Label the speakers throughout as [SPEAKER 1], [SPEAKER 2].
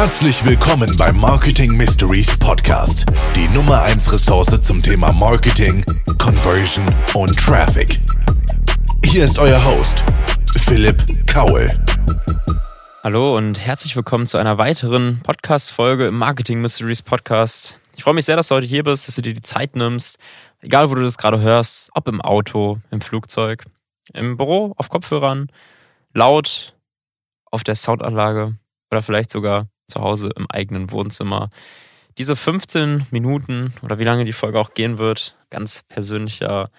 [SPEAKER 1] Herzlich willkommen beim Marketing Mysteries Podcast, die Nummer 1 Ressource zum Thema Marketing, Conversion und Traffic. Hier ist euer Host, Philipp Kaul.
[SPEAKER 2] Hallo und herzlich willkommen zu einer weiteren Podcast-Folge im Marketing Mysteries Podcast. Ich freue mich sehr, dass du heute hier bist, dass du dir die Zeit nimmst, egal wo du das gerade hörst, ob im Auto, im Flugzeug, im Büro, auf Kopfhörern, laut, auf der Soundanlage oder vielleicht sogar zu Hause im eigenen Wohnzimmer. Diese 15 Minuten oder wie lange die Folge auch gehen wird, ganz persönlicher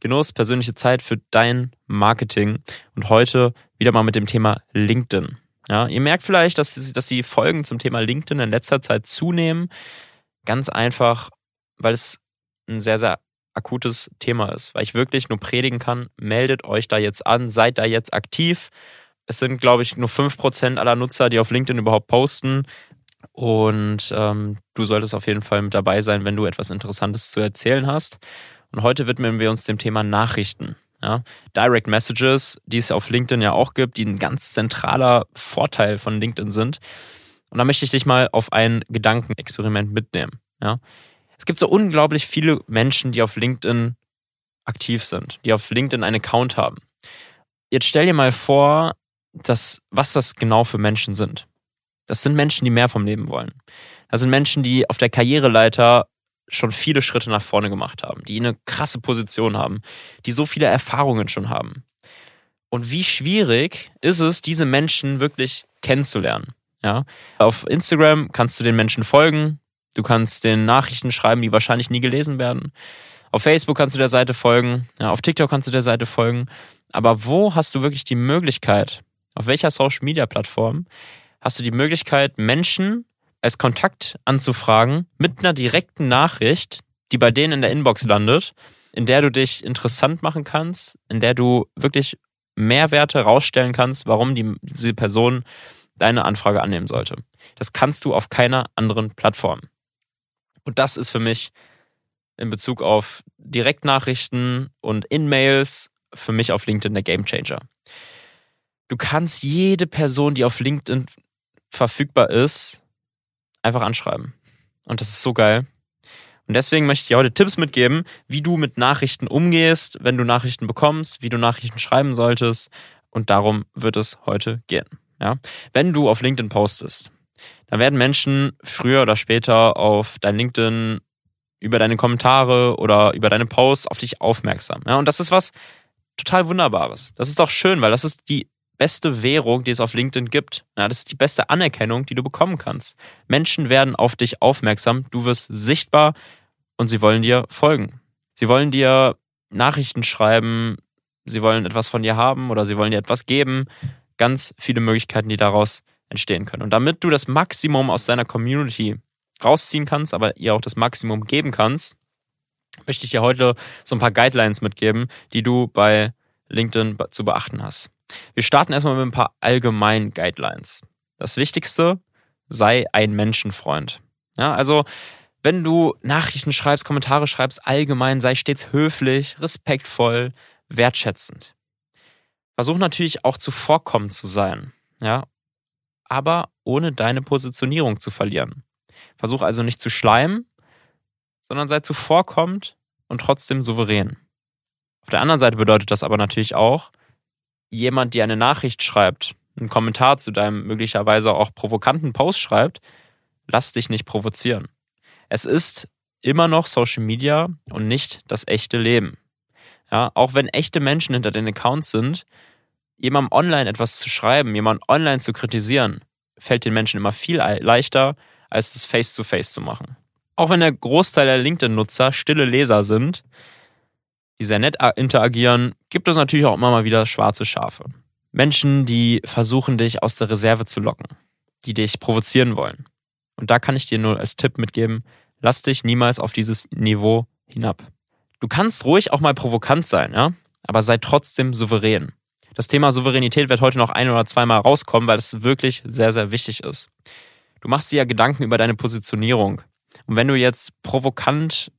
[SPEAKER 2] Genuss, persönliche Zeit für dein Marketing und heute wieder mal mit dem Thema LinkedIn. Ja, ihr merkt vielleicht, dass, dass die Folgen zum Thema LinkedIn in letzter Zeit zunehmen. Ganz einfach, weil es ein sehr, sehr akutes Thema ist, weil ich wirklich nur predigen kann, meldet euch da jetzt an, seid da jetzt aktiv. Es sind, glaube ich, nur 5% aller Nutzer, die auf LinkedIn überhaupt posten. Und ähm, du solltest auf jeden Fall mit dabei sein, wenn du etwas Interessantes zu erzählen hast. Und heute widmen wir uns dem Thema Nachrichten. Ja, Direct Messages, die es auf LinkedIn ja auch gibt, die ein ganz zentraler Vorteil von LinkedIn sind. Und da möchte ich dich mal auf ein Gedankenexperiment mitnehmen. Ja, es gibt so unglaublich viele Menschen, die auf LinkedIn aktiv sind, die auf LinkedIn einen Account haben. Jetzt stell dir mal vor, dass, was das genau für Menschen sind. Das sind Menschen, die mehr vom Leben wollen. Das sind Menschen, die auf der Karriereleiter schon viele Schritte nach vorne gemacht haben, die eine krasse Position haben, die so viele Erfahrungen schon haben. Und wie schwierig ist es, diese Menschen wirklich kennenzulernen? Ja, auf Instagram kannst du den Menschen folgen, du kannst den Nachrichten schreiben, die wahrscheinlich nie gelesen werden. Auf Facebook kannst du der Seite folgen, ja, auf TikTok kannst du der Seite folgen. Aber wo hast du wirklich die Möglichkeit, auf welcher Social Media Plattform hast du die Möglichkeit, Menschen als Kontakt anzufragen mit einer direkten Nachricht, die bei denen in der Inbox landet, in der du dich interessant machen kannst, in der du wirklich Mehrwerte rausstellen kannst, warum die, diese Person deine Anfrage annehmen sollte. Das kannst du auf keiner anderen Plattform. Und das ist für mich in Bezug auf Direktnachrichten und In-Mails für mich auf LinkedIn der Gamechanger. Du kannst jede Person, die auf LinkedIn verfügbar ist, einfach anschreiben. Und das ist so geil. Und deswegen möchte ich dir heute Tipps mitgeben, wie du mit Nachrichten umgehst, wenn du Nachrichten bekommst, wie du Nachrichten schreiben solltest. Und darum wird es heute gehen. Ja? Wenn du auf LinkedIn postest, dann werden Menschen früher oder später auf dein LinkedIn über deine Kommentare oder über deine Posts auf dich aufmerksam. Ja? Und das ist was total Wunderbares. Das ist doch schön, weil das ist die beste Währung, die es auf LinkedIn gibt. Ja, das ist die beste Anerkennung, die du bekommen kannst. Menschen werden auf dich aufmerksam, du wirst sichtbar und sie wollen dir folgen. Sie wollen dir Nachrichten schreiben, sie wollen etwas von dir haben oder sie wollen dir etwas geben. Ganz viele Möglichkeiten, die daraus entstehen können. Und damit du das Maximum aus deiner Community rausziehen kannst, aber ihr auch das Maximum geben kannst, möchte ich dir heute so ein paar Guidelines mitgeben, die du bei LinkedIn zu beachten hast. Wir starten erstmal mit ein paar allgemeinen Guidelines. Das Wichtigste, sei ein Menschenfreund. Ja, also wenn du Nachrichten schreibst, Kommentare schreibst, allgemein sei stets höflich, respektvoll, wertschätzend. Versuch natürlich auch zuvorkommend zu sein, ja, aber ohne deine Positionierung zu verlieren. Versuch also nicht zu schleimen, sondern sei zuvorkommend und trotzdem souverän. Auf der anderen Seite bedeutet das aber natürlich auch, jemand dir eine Nachricht schreibt, einen Kommentar zu deinem möglicherweise auch provokanten Post schreibt, lass dich nicht provozieren. Es ist immer noch Social Media und nicht das echte Leben. Ja, auch wenn echte Menschen hinter den Accounts sind, jemandem online etwas zu schreiben, jemanden online zu kritisieren, fällt den Menschen immer viel leichter, als es face-to-face -face zu machen. Auch wenn der Großteil der LinkedIn-Nutzer stille Leser sind, die sehr nett interagieren, gibt es natürlich auch immer mal wieder schwarze Schafe. Menschen, die versuchen, dich aus der Reserve zu locken, die dich provozieren wollen. Und da kann ich dir nur als Tipp mitgeben, lass dich niemals auf dieses Niveau hinab. Du kannst ruhig auch mal provokant sein, ja, aber sei trotzdem souverän. Das Thema Souveränität wird heute noch ein oder zweimal rauskommen, weil es wirklich sehr, sehr wichtig ist. Du machst dir ja Gedanken über deine Positionierung. Und wenn du jetzt provokant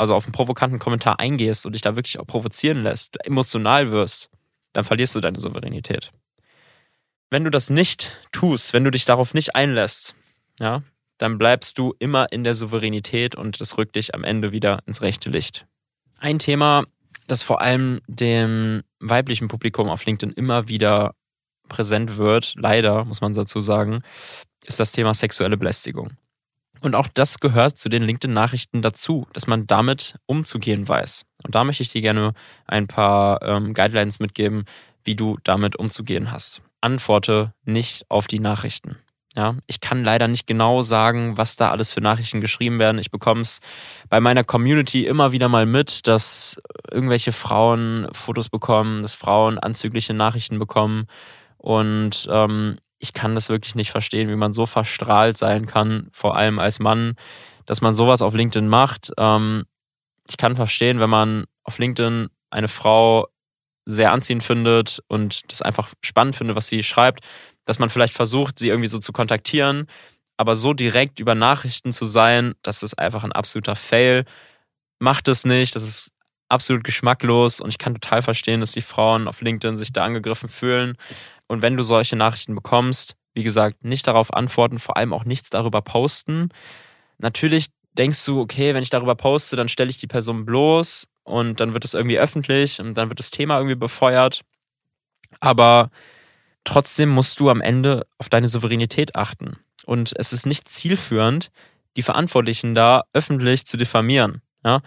[SPEAKER 2] also auf einen provokanten Kommentar eingehst und dich da wirklich auch provozieren lässt, emotional wirst, dann verlierst du deine Souveränität. Wenn du das nicht tust, wenn du dich darauf nicht einlässt, ja, dann bleibst du immer in der Souveränität und das rückt dich am Ende wieder ins rechte Licht. Ein Thema, das vor allem dem weiblichen Publikum auf LinkedIn immer wieder präsent wird, leider muss man dazu sagen, ist das Thema sexuelle Belästigung. Und auch das gehört zu den LinkedIn-Nachrichten dazu, dass man damit umzugehen weiß. Und da möchte ich dir gerne ein paar ähm, Guidelines mitgeben, wie du damit umzugehen hast. Antworte nicht auf die Nachrichten. Ja, ich kann leider nicht genau sagen, was da alles für Nachrichten geschrieben werden. Ich bekomme es bei meiner Community immer wieder mal mit, dass irgendwelche Frauen Fotos bekommen, dass Frauen anzügliche Nachrichten bekommen. Und ähm, ich kann das wirklich nicht verstehen, wie man so verstrahlt sein kann, vor allem als Mann, dass man sowas auf LinkedIn macht. Ähm, ich kann verstehen, wenn man auf LinkedIn eine Frau sehr anziehend findet und das einfach spannend findet, was sie schreibt dass man vielleicht versucht, sie irgendwie so zu kontaktieren, aber so direkt über Nachrichten zu sein, das ist einfach ein absoluter Fail. Macht es nicht, das ist absolut geschmacklos und ich kann total verstehen, dass die Frauen auf LinkedIn sich da angegriffen fühlen. Und wenn du solche Nachrichten bekommst, wie gesagt, nicht darauf antworten, vor allem auch nichts darüber posten. Natürlich denkst du, okay, wenn ich darüber poste, dann stelle ich die Person bloß und dann wird es irgendwie öffentlich und dann wird das Thema irgendwie befeuert. Aber Trotzdem musst du am Ende auf deine Souveränität achten. Und es ist nicht zielführend, die Verantwortlichen da öffentlich zu diffamieren. Ja?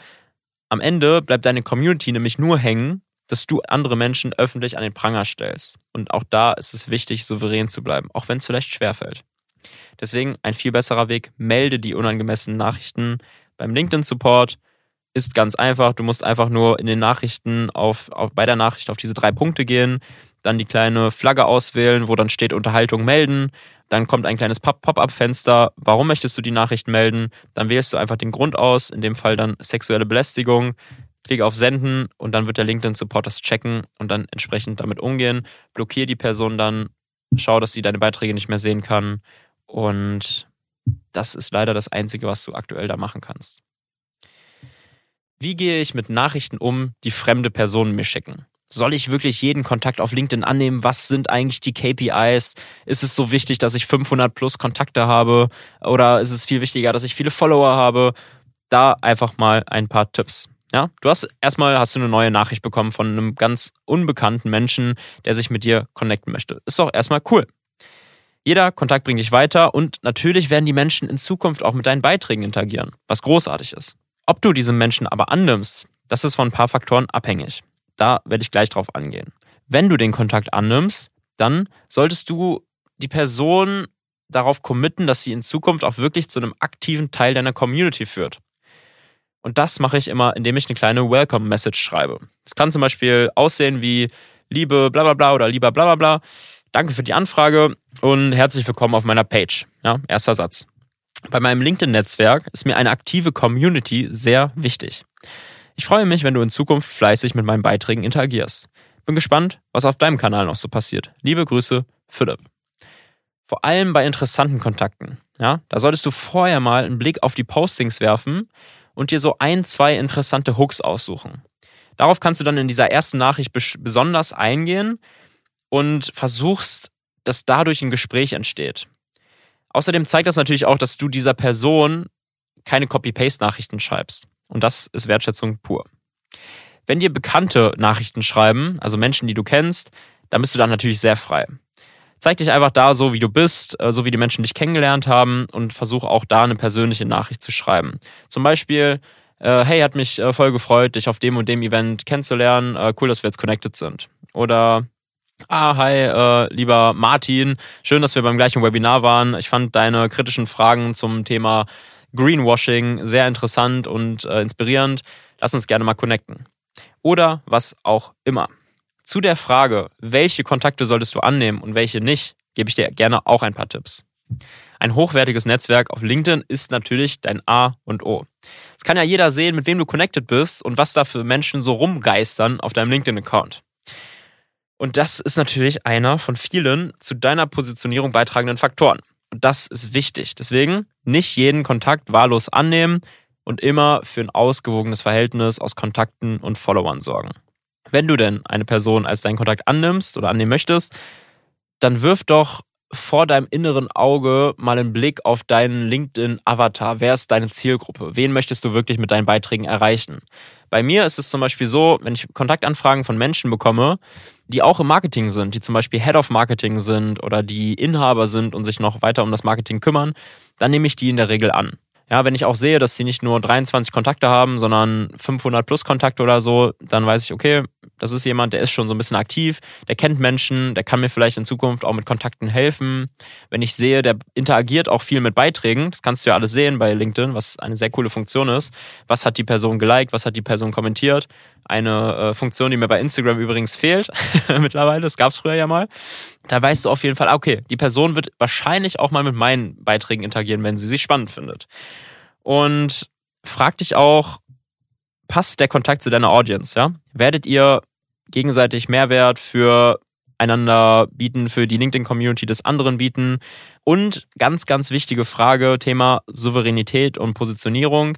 [SPEAKER 2] Am Ende bleibt deine Community nämlich nur hängen, dass du andere Menschen öffentlich an den Pranger stellst. Und auch da ist es wichtig, souverän zu bleiben, auch wenn es vielleicht schwerfällt. Deswegen ein viel besserer Weg, melde die unangemessenen Nachrichten beim LinkedIn-Support. Ist ganz einfach. Du musst einfach nur in den Nachrichten auf, auf, bei der Nachricht auf diese drei Punkte gehen dann die kleine Flagge auswählen, wo dann steht Unterhaltung melden. Dann kommt ein kleines Pop-up-Fenster. Warum möchtest du die Nachricht melden? Dann wählst du einfach den Grund aus, in dem Fall dann sexuelle Belästigung. Klick auf Senden und dann wird der LinkedIn-Support das checken und dann entsprechend damit umgehen. Blockier die Person dann, schau, dass sie deine Beiträge nicht mehr sehen kann. Und das ist leider das Einzige, was du aktuell da machen kannst. Wie gehe ich mit Nachrichten um, die fremde Personen mir schicken? soll ich wirklich jeden Kontakt auf LinkedIn annehmen? Was sind eigentlich die KPIs? Ist es so wichtig, dass ich 500 plus Kontakte habe? Oder ist es viel wichtiger, dass ich viele Follower habe? Da einfach mal ein paar Tipps. Ja, du hast erstmal hast du eine neue Nachricht bekommen von einem ganz unbekannten Menschen, der sich mit dir connecten möchte. Ist doch erstmal cool. Jeder Kontakt bringt dich weiter und natürlich werden die Menschen in Zukunft auch mit deinen Beiträgen interagieren, was großartig ist. Ob du diesen Menschen aber annimmst, das ist von ein paar Faktoren abhängig. Da werde ich gleich drauf angehen. Wenn du den Kontakt annimmst, dann solltest du die Person darauf committen, dass sie in Zukunft auch wirklich zu einem aktiven Teil deiner Community führt. Und das mache ich immer, indem ich eine kleine Welcome-Message schreibe. Es kann zum Beispiel aussehen wie Liebe bla bla bla oder lieber bla bla bla. Danke für die Anfrage und herzlich willkommen auf meiner Page. Ja, erster Satz. Bei meinem LinkedIn-Netzwerk ist mir eine aktive Community sehr wichtig. Ich freue mich, wenn du in Zukunft fleißig mit meinen Beiträgen interagierst. Bin gespannt, was auf deinem Kanal noch so passiert. Liebe Grüße, Philipp. Vor allem bei interessanten Kontakten. Ja, da solltest du vorher mal einen Blick auf die Postings werfen und dir so ein, zwei interessante Hooks aussuchen. Darauf kannst du dann in dieser ersten Nachricht besonders eingehen und versuchst, dass dadurch ein Gespräch entsteht. Außerdem zeigt das natürlich auch, dass du dieser Person keine Copy-Paste-Nachrichten schreibst. Und das ist Wertschätzung pur. Wenn dir Bekannte Nachrichten schreiben, also Menschen, die du kennst, dann bist du dann natürlich sehr frei. Zeig dich einfach da so, wie du bist, äh, so wie die Menschen dich kennengelernt haben und versuch auch da eine persönliche Nachricht zu schreiben. Zum Beispiel, äh, hey, hat mich äh, voll gefreut, dich auf dem und dem Event kennenzulernen. Cool, dass wir jetzt connected sind. Oder Ah, hi, äh, lieber Martin. Schön, dass wir beim gleichen Webinar waren. Ich fand deine kritischen Fragen zum Thema Greenwashing sehr interessant und äh, inspirierend. Lass uns gerne mal connecten. Oder was auch immer. Zu der Frage, welche Kontakte solltest du annehmen und welche nicht, gebe ich dir gerne auch ein paar Tipps. Ein hochwertiges Netzwerk auf LinkedIn ist natürlich dein A und O. Es kann ja jeder sehen, mit wem du connected bist und was da für Menschen so rumgeistern auf deinem LinkedIn-Account. Und das ist natürlich einer von vielen zu deiner Positionierung beitragenden Faktoren. Und das ist wichtig. Deswegen nicht jeden Kontakt wahllos annehmen und immer für ein ausgewogenes Verhältnis aus Kontakten und Followern sorgen. Wenn du denn eine Person als deinen Kontakt annimmst oder annehmen möchtest, dann wirf doch vor deinem inneren Auge mal einen Blick auf deinen LinkedIn-Avatar. Wer ist deine Zielgruppe? Wen möchtest du wirklich mit deinen Beiträgen erreichen? Bei mir ist es zum Beispiel so, wenn ich Kontaktanfragen von Menschen bekomme, die auch im Marketing sind, die zum Beispiel Head of Marketing sind oder die Inhaber sind und sich noch weiter um das Marketing kümmern, dann nehme ich die in der Regel an. Ja, wenn ich auch sehe, dass sie nicht nur 23 Kontakte haben, sondern 500 plus Kontakte oder so, dann weiß ich, okay, das ist jemand, der ist schon so ein bisschen aktiv, der kennt Menschen, der kann mir vielleicht in Zukunft auch mit Kontakten helfen. Wenn ich sehe, der interagiert auch viel mit Beiträgen, das kannst du ja alles sehen bei LinkedIn, was eine sehr coole Funktion ist. Was hat die Person geliked, was hat die Person kommentiert? Eine äh, Funktion, die mir bei Instagram übrigens fehlt mittlerweile, das gab es früher ja mal. Da weißt du auf jeden Fall, okay, die Person wird wahrscheinlich auch mal mit meinen Beiträgen interagieren, wenn sie sich spannend findet. Und frag dich auch, passt der Kontakt zu deiner Audience, ja? Werdet ihr gegenseitig Mehrwert für einander bieten, für die LinkedIn-Community des anderen bieten. Und ganz, ganz wichtige Frage, Thema Souveränität und Positionierung.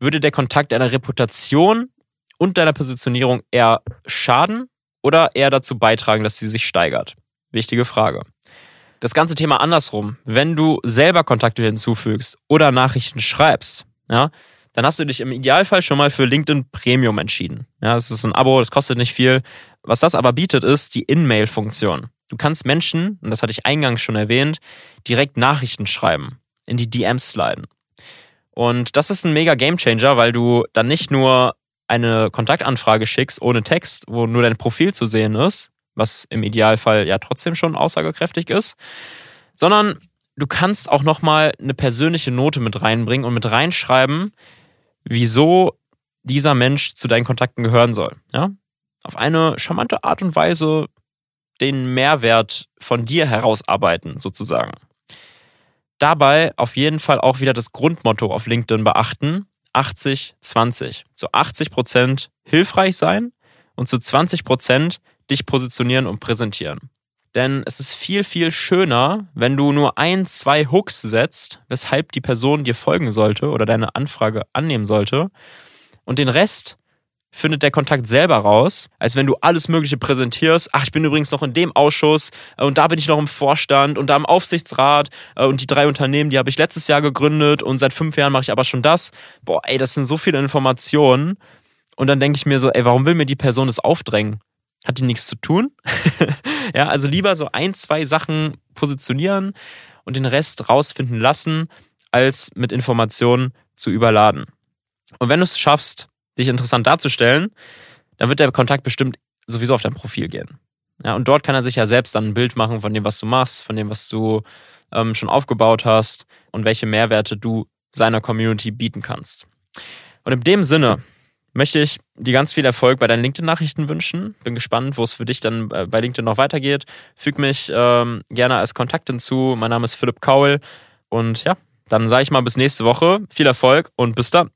[SPEAKER 2] Würde der Kontakt deiner Reputation und deiner Positionierung eher schaden oder eher dazu beitragen, dass sie sich steigert? Wichtige Frage. Das ganze Thema andersrum. Wenn du selber Kontakte hinzufügst oder Nachrichten schreibst, ja, dann hast du dich im Idealfall schon mal für LinkedIn Premium entschieden. Ja, das ist ein Abo, das kostet nicht viel. Was das aber bietet, ist die In-Mail-Funktion. Du kannst Menschen, und das hatte ich eingangs schon erwähnt, direkt Nachrichten schreiben, in die DMs sliden. Und das ist ein mega Gamechanger, weil du dann nicht nur eine Kontaktanfrage schickst ohne Text, wo nur dein Profil zu sehen ist, was im Idealfall ja trotzdem schon aussagekräftig ist, sondern du kannst auch nochmal eine persönliche Note mit reinbringen und mit reinschreiben, wieso dieser Mensch zu deinen Kontakten gehören soll. Ja? Auf eine charmante Art und Weise den Mehrwert von dir herausarbeiten, sozusagen. Dabei auf jeden Fall auch wieder das Grundmotto auf LinkedIn beachten: 80-20. Zu 80 Prozent hilfreich sein und zu 20 Prozent dich positionieren und präsentieren. Denn es ist viel, viel schöner, wenn du nur ein, zwei Hooks setzt, weshalb die Person dir folgen sollte oder deine Anfrage annehmen sollte. Und den Rest findet der Kontakt selber raus, als wenn du alles Mögliche präsentierst. Ach, ich bin übrigens noch in dem Ausschuss äh, und da bin ich noch im Vorstand und da im Aufsichtsrat äh, und die drei Unternehmen, die habe ich letztes Jahr gegründet und seit fünf Jahren mache ich aber schon das. Boah, ey, das sind so viele Informationen. Und dann denke ich mir so, ey, warum will mir die Person das aufdrängen? Hat die nichts zu tun. ja, also lieber so ein, zwei Sachen positionieren und den Rest rausfinden lassen, als mit Informationen zu überladen. Und wenn du es schaffst, dich interessant darzustellen, dann wird der Kontakt bestimmt sowieso auf dein Profil gehen. Ja, und dort kann er sich ja selbst dann ein Bild machen von dem, was du machst, von dem, was du ähm, schon aufgebaut hast und welche Mehrwerte du seiner Community bieten kannst. Und in dem Sinne möchte ich dir ganz viel Erfolg bei deinen LinkedIn-Nachrichten wünschen. Bin gespannt, wo es für dich dann äh, bei LinkedIn noch weitergeht. Füg mich ähm, gerne als Kontakt hinzu. Mein Name ist Philipp Kaul. Und ja, dann sage ich mal bis nächste Woche. Viel Erfolg und bis dann.